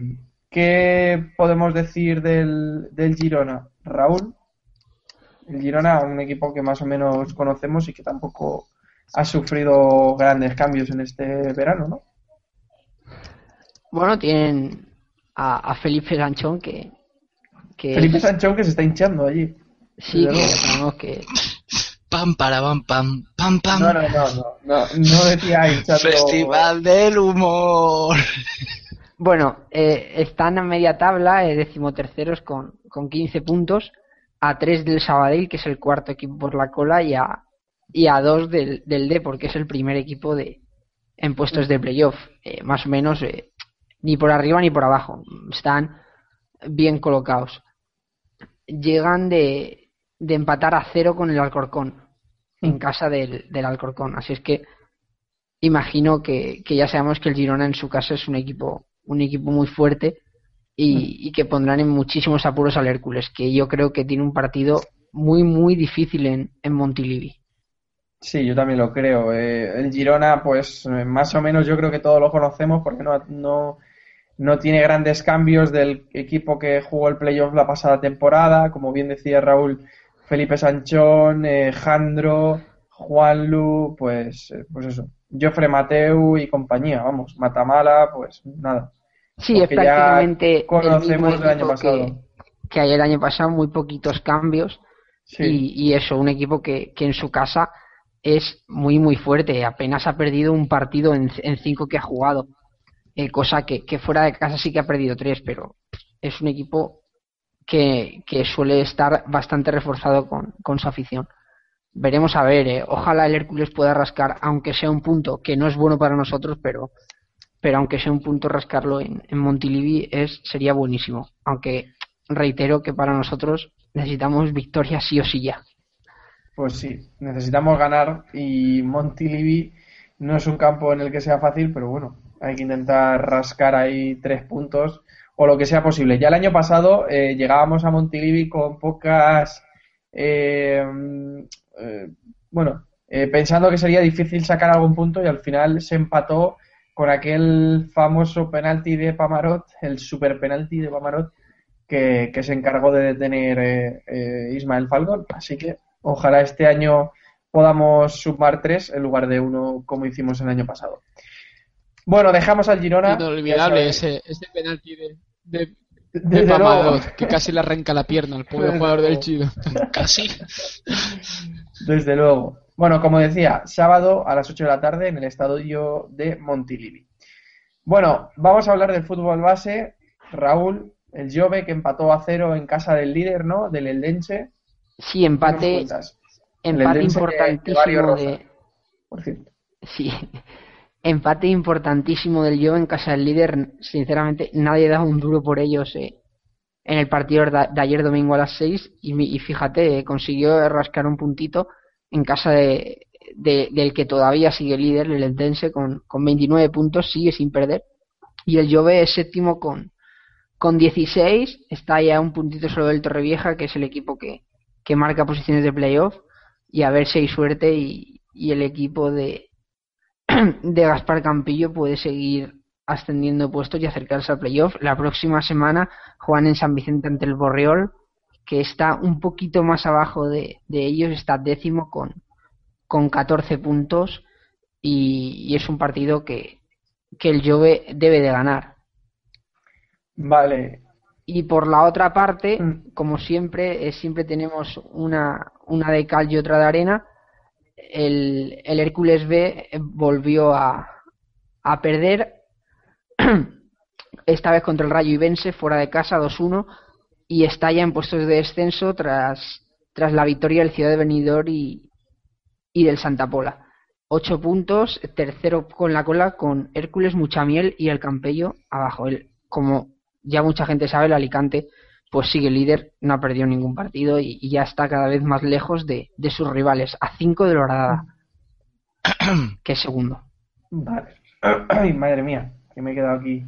qué podemos decir del, del Girona? Raúl, el Girona, un equipo que más o menos conocemos y que tampoco ha sufrido grandes cambios en este verano, ¿no? Bueno, tienen a, a Felipe Sanchón que, que Felipe es- Sanchón que se está hinchando allí. sí, que que Pam, para, pam, pam, pam, pam. No, no, no, no, no, no decía hinchando. Festival del humor. Bueno, eh, están a media tabla, eh, decimoterceros con, con 15 puntos, a 3 del Sabadell, que es el cuarto equipo por la cola, y a, y a 2 del, del Depor, que es el primer equipo de en puestos de playoff. Eh, más o menos eh, ni por arriba ni por abajo. Están bien colocados. Llegan de, de empatar a cero con el Alcorcón, en casa del, del Alcorcón. Así es que imagino que, que ya sabemos que el Girona en su casa es un equipo un equipo muy fuerte y, y que pondrán en muchísimos apuros al Hércules, que yo creo que tiene un partido muy muy difícil en, en Montilivi. Sí, yo también lo creo. Eh, el Girona, pues eh, más o menos yo creo que todos lo conocemos porque no, no, no tiene grandes cambios del equipo que jugó el playoff la pasada temporada. Como bien decía Raúl, Felipe Sanchón, eh, Jandro, Juanlu, pues, eh, pues eso. Jofre Mateu y compañía, vamos. Matamala, pues nada. Sí, Porque es prácticamente el conocemos año pasado. que, que hay el año pasado, muy poquitos cambios Sí. y, y eso, un equipo que, que en su casa es muy muy fuerte, apenas ha perdido un partido en, en cinco que ha jugado, eh, cosa que, que fuera de casa sí que ha perdido tres, pero es un equipo que, que suele estar bastante reforzado con, con su afición. Veremos a ver, eh, ojalá el Hércules pueda rascar, aunque sea un punto que no es bueno para nosotros, pero, pero aunque sea un punto rascarlo en, en Montilivi es, sería buenísimo. Aunque reitero que para nosotros necesitamos victoria sí o sí ya. Pues sí, necesitamos ganar y Montilivi no es un campo en el que sea fácil, pero bueno, hay que intentar rascar ahí tres puntos o lo que sea posible. Ya el año pasado eh, llegábamos a Montilivi con pocas, eh, eh, bueno, eh, pensando que sería difícil sacar algún punto y al final se empató con aquel famoso penalti de Pamarot, el super penalti de Pamarot, que, que se encargó de detener eh, eh, Ismael Falcón. Así que ojalá este año podamos sumar tres en lugar de uno como hicimos el año pasado. Bueno, dejamos al Girona. Inolvidable sabes, ese, ese penalti de, de, luego. que casi le arranca la pierna al pobre jugador del. Chile. Casi. Desde luego. Bueno, como decía, sábado a las 8 de la tarde en el estadio de Montilivi. Bueno, vamos a hablar del fútbol base. Raúl, el Jove que empató a cero en casa del líder, ¿no? Del Eldense. Sí, ¿Qué nos empate, empate de- de importantísimo Rosa, de, por cierto. Sí, empate importantísimo del Juve en casa del líder. Sinceramente, nadie da un duro por ellos eh, en el partido de, ayer domingo a las 6 y, mi- y fíjate, eh, consiguió rascar un puntito en casa de, de- del que todavía sigue líder, el Entense, con, con 29 puntos, sigue sin perder. Y el Juve es séptimo con, con 16, está ya un puntito solo del Torrevieja, que es el equipo que, que marca posiciones de playoff. Y a ver si hay suerte y, y el equipo de, [clears throat] de Gaspar Campillo puede seguir ascendiendo puestos y acercarse al playoff. La próxima semana juegan en San Vicente ante el Borriol, que está un poquito más abajo de, de ellos, está décimo con, con 14 puntos y, y es un partido que, que el Jove debe de ganar. Vale. Y por la otra parte, Mm. como siempre, eh, siempre tenemos una, una de cal y otra de arena. El, el Hércules B eh, volvió a, a perder, [clears throat] esta vez contra el Rayo Ibense, fuera de casa 2-1, y está ya en puestos de descenso tras, tras la victoria del Ciudad de Benidorm y, y del Santa Pola. Ocho puntos, tercero con la cola con Hércules, Muchamiel y el Campello abajo. El, como ya mucha gente sabe, el Alicante pues sigue líder, no ha perdido ningún partido y, y ya está cada vez más lejos de, de sus rivales, a 5 de Lorada, [clears throat] que es segundo. Vale. [clears throat] Ay, madre mía, que me he quedado aquí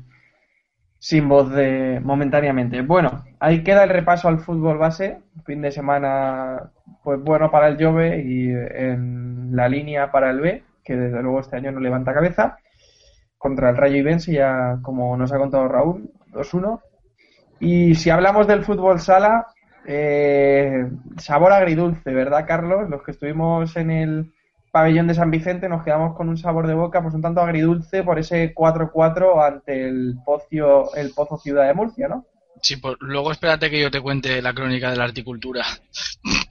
sin voz de momentáneamente. Bueno, ahí queda el repaso al fútbol base. Fin de semana, pues bueno para el Jove y en la línea para el B, que desde luego este año no levanta cabeza. Contra el Rayo Ibense, ya como nos ha contado Raúl, 2-1. Y si hablamos del fútbol sala, eh, sabor agridulce, ¿verdad, Carlos? Los que estuvimos en el pabellón de San Vicente nos quedamos con un sabor de boca pues un tanto agridulce por ese 4-4 ante el Pocio, el Pozo Ciudad de Murcia, ¿no? Sí, pues luego espérate que yo te cuente la crónica de la horticultura. [laughs]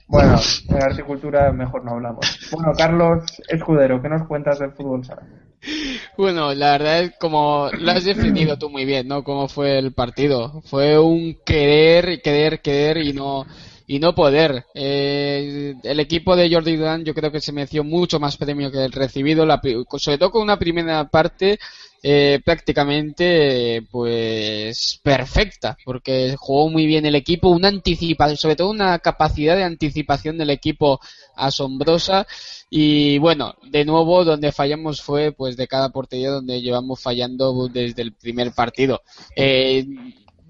Bueno, en la horticultura mejor no hablamos. Bueno, Carlos Escudero, ¿qué nos cuentas del fútbol sala? Bueno, la verdad es como lo has definido tú muy bien, ¿no? Cómo fue el partido. Fue un querer, querer, querer y no y no poder. Eh, el equipo de Jordi Durán yo creo que se mereció mucho más premio que el recibido, la sobre todo con una primera parte eh, prácticamente pues perfecta, porque jugó muy bien el equipo, una anticipación, sobre todo una capacidad de anticipación del equipo asombrosa y bueno, de nuevo donde fallamos fue pues de cada portería donde llevamos fallando desde el primer partido. Eh,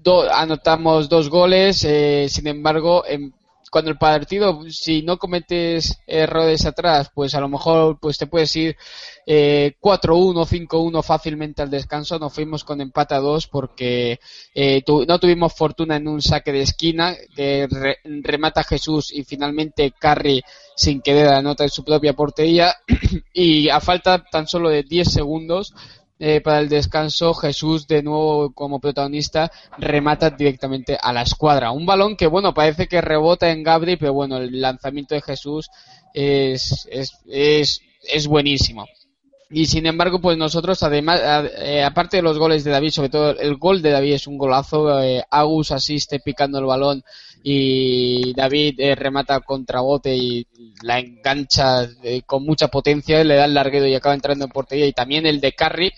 do- anotamos dos goles, eh, sin embargo, en- cuando el partido, si no cometes errores atrás, pues a lo mejor pues te puedes ir eh, 4-1, 5-1 fácilmente al descanso. Nos fuimos con empate a 2 porque eh, tu- no tuvimos fortuna en un saque de esquina que re- remata Jesús y finalmente Carri sin querer anota en su propia portería [clears throat] y a falta tan solo de 10 segundos eh, para el descanso, Jesús de nuevo como protagonista remata directamente a la escuadra. Un balón que bueno, parece que rebota en Gabri, pero bueno, el lanzamiento de Jesús es, es, es, es buenísimo. Y sin embargo, pues nosotros, además, eh, aparte de los goles de David, sobre todo el gol de David es un golazo. eh, Agus asiste picando el balón y David eh, remata contra bote y la engancha eh, con mucha potencia, le da el larguero y acaba entrando en portería. Y también el de Carri,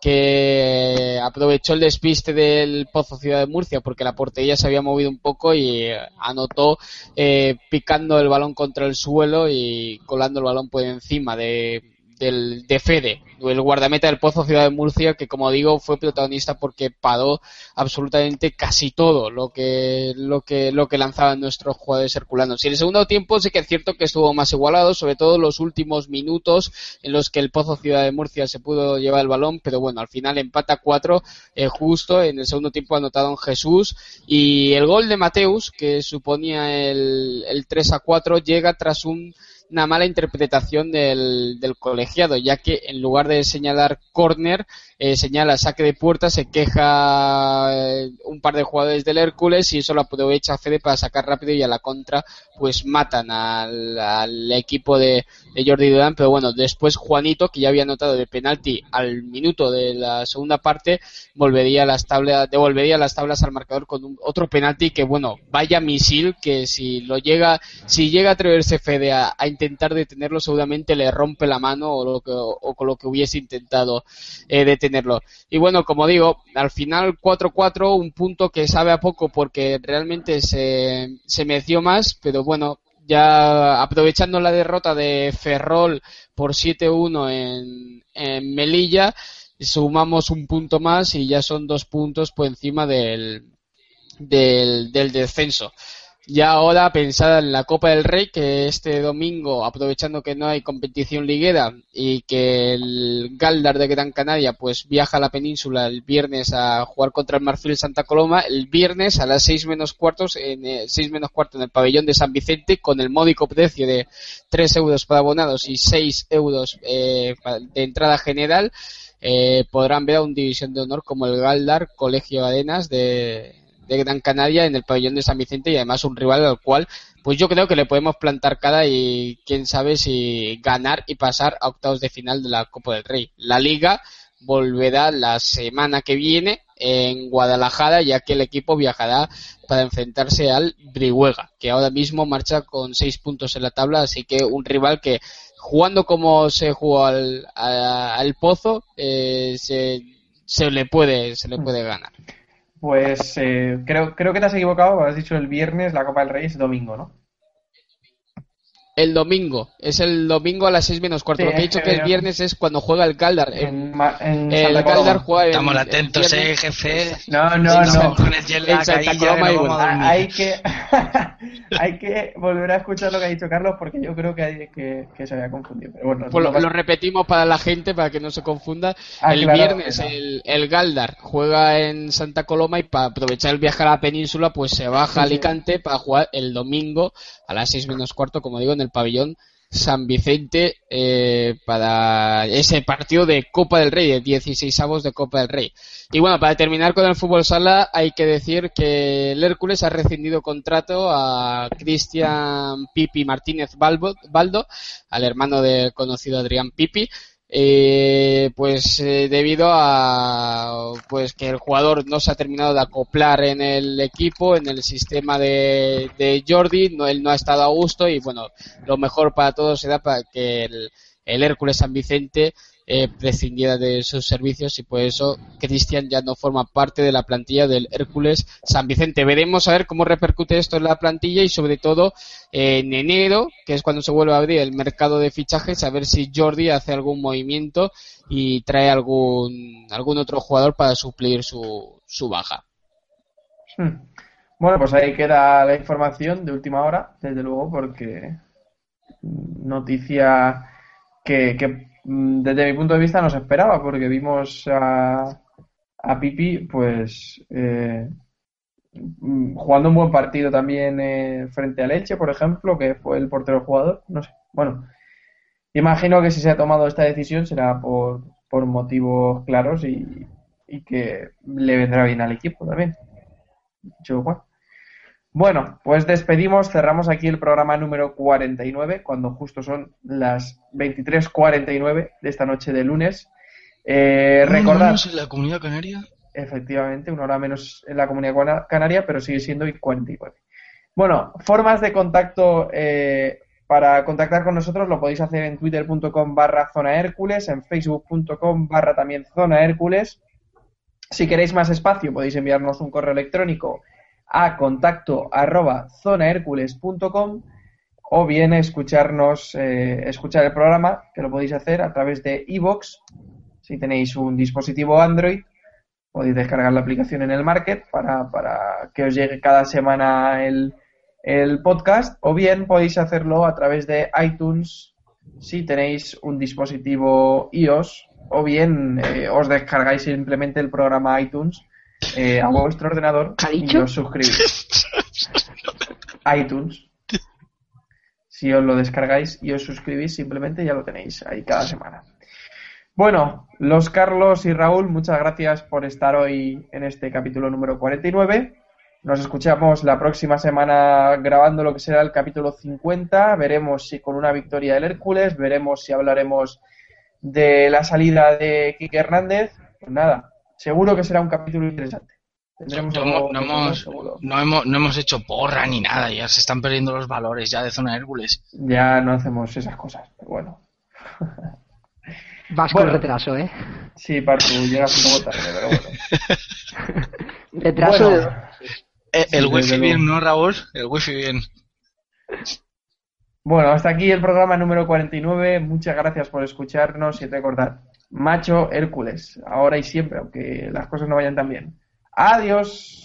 que aprovechó el despiste del Pozo Ciudad de Murcia porque la portería se había movido un poco y eh, anotó eh, picando el balón contra el suelo y colando el balón por encima de, del, de Fede, el guardameta del Pozo Ciudad de Murcia, que como digo fue protagonista porque paró absolutamente casi todo lo que, lo que, lo que lanzaban nuestros jugadores herculanos. Y en el segundo tiempo sí que es cierto que estuvo más igualado, sobre todo los últimos minutos en los que el Pozo Ciudad de Murcia se pudo llevar el balón, pero bueno, al final empata cuatro, eh, justo en el segundo tiempo anotado en Jesús y el gol de Mateus, que suponía el, el 3 a 4, llega tras un una mala interpretación del, del colegiado, ya que en lugar de señalar córner, eh, señala saque de puerta, se queja eh, un par de jugadores del Hércules y eso lo aprovecha Fede para sacar rápido y a la contra pues matan al, al equipo de, Jordi Durán, pero bueno, después Juanito, que ya había anotado de penalti al minuto de la segunda parte, volvería a las tablas, devolvería las tablas al marcador con un, otro penalti que bueno, vaya misil que si lo llega, si llega a atreverse Fede a, intentar detenerlo, seguramente le rompe la mano o, lo que, o con lo que hubiese intentado eh, detenerlo. Y bueno, como digo, al final 4-4, un punto que sabe a poco porque realmente se, se mereció más, pero bueno, ya aprovechando la derrota de Ferrol por 7-1 en, en Melilla, sumamos un punto más y ya son dos puntos por encima del, del, del descenso. Ya ahora pensar en la Copa del Rey, que este domingo, aprovechando que no hay competición liguera y que el Galdar de Gran Canaria pues viaja a la península el viernes a jugar contra el Marfil Santa Coloma, el viernes a las seis menos cuartos, en eh, seis menos cuarto en el pabellón de San Vicente, con el módico precio de 3 euros para abonados y 6 euros eh, de entrada general, eh, podrán ver a un división de honor como el Galdar Colegio Arenas de, de Gran Canaria en el pabellón de San Vicente y además un rival al cual pues yo creo que le podemos plantar cara y quién sabe si ganar y pasar a octavos de final de la Copa del Rey. La liga volverá la semana que viene en Guadalajara ya que el equipo viajará para enfrentarse al Brihuega que ahora mismo marcha con seis puntos en la tabla así que un rival que jugando como se jugó al, a- al Pozo eh, se, se le puede se le puede ganar. Pues eh, creo, creo que te has equivocado, has dicho el viernes, la Copa del Rey es domingo, ¿no? El domingo, es el domingo a las 6 menos cuarto. Sí, Lo que he dicho que el viernes es cuando juega el Galdar. El, En, en el Santa Coloma. Galdar juega el, Estamos el atentos, eh, jefe. No, no, no. con el En Santa Coloma hay que [laughs] hay que volver a escuchar lo que ha dicho Carlos porque yo creo que, hay, que, que se había confundido. Pero bueno, Pues lo, repetimos para la gente, para que no se confunda. Ah, el claro, viernes el, el Galdar juega en Santa Coloma y para aprovechar el viaje a la península, pues se baja a sí. Alicante para jugar el domingo a las 6 menos cuarto, como digo, en el pabellón San Vicente eh, para ese partido de Copa del Rey, de 16 avos de Copa del Rey. Y bueno, para terminar con el fútbol sala, hay que decir que el Hércules ha rescindido contrato a Cristian Pipi Martínez Baldo, al hermano del conocido Adrián Pipi, eh, pues eh, debido a pues que el jugador no se ha terminado de acoplar en el equipo, en el sistema de, de Jordi, no, él no ha estado a gusto y bueno, lo mejor para todos será para que el, el Hércules San Vicente eh, prescindiera de sus servicios y por eso Cristian ya no forma parte de la plantilla del Hércules San Vicente. Veremos a ver cómo repercute esto en la plantilla y sobre todo eh, en enero, que es cuando se vuelve a abrir el mercado de fichajes, a ver si Jordi hace algún movimiento y trae algún, algún otro jugador para suplir su, su baja. Hmm. Bueno, pues ahí queda la información de última hora, desde luego, porque noticia que, que, desde mi punto de vista no se esperaba, porque vimos a, a Pipi, pues eh, mm, jugando un buen partido también eh, frente a Leche, por ejemplo, que fue el portero jugador, no sé. Bueno, imagino que si se ha tomado esta decisión será por, por motivos claros y, y que le vendrá bien al equipo también. Dicho cual. Bueno, pues despedimos, cerramos aquí el programa número 49, cuando justo son las 23.49 de esta noche de lunes. Eh, ¿Una hora recordad, menos en la comunidad canaria? efectivamente, una hora menos en la comunidad cana- canaria, pero sigue siendo 49. Bueno, formas de contacto eh, para contactar con nosotros lo podéis hacer en twitter.com barra zona Hércules, en facebook.com barra también zona Hércules. Si queréis más espacio podéis enviarnos un correo electrónico a contacto arroba zonahercules.com o bien escucharnos, eh, escuchar el programa, que lo podéis hacer a través de iVoox. Si tenéis un dispositivo Android, podéis descargar la aplicación en el market para, para que os llegue cada semana el, el podcast, o bien podéis hacerlo a través de iTunes si tenéis un dispositivo iOS, o bien eh, os descargáis simplemente el programa iTunes eh, a vuestro ordenador ¿Qué ha y os suscribís. [laughs] iTunes. Si os lo descargáis y os suscribís, simplemente ya lo tenéis ahí cada semana. Bueno, los Carlos y Raúl, muchas gracias por estar hoy en este capítulo número 49. Nos escuchamos la próxima semana grabando lo que será el capítulo 50. Veremos si con una victoria del Hércules, veremos si hablaremos de la salida de Quique Hernández. Pues nada, seguro que será un capítulo interesante. Tendremos No, algo no hemos, no, hemos, no hemos hecho porra ni nada, ya se están perdiendo los valores ya de zona Hércules. Ya no hacemos esas cosas, pero bueno. Vas Bueno. con retraso, ¿eh? Sí, Partu, llegas un poco tarde, pero bueno. [laughs] Retraso Bueno. de... Eh, Sí, el desde wifi bien, ¿no, Raúl? El wifi bien. Bueno, hasta aquí el programa número 49. Muchas gracias por escucharnos y recordad, macho Hércules, ahora y siempre, aunque las cosas no vayan tan bien. Adiós.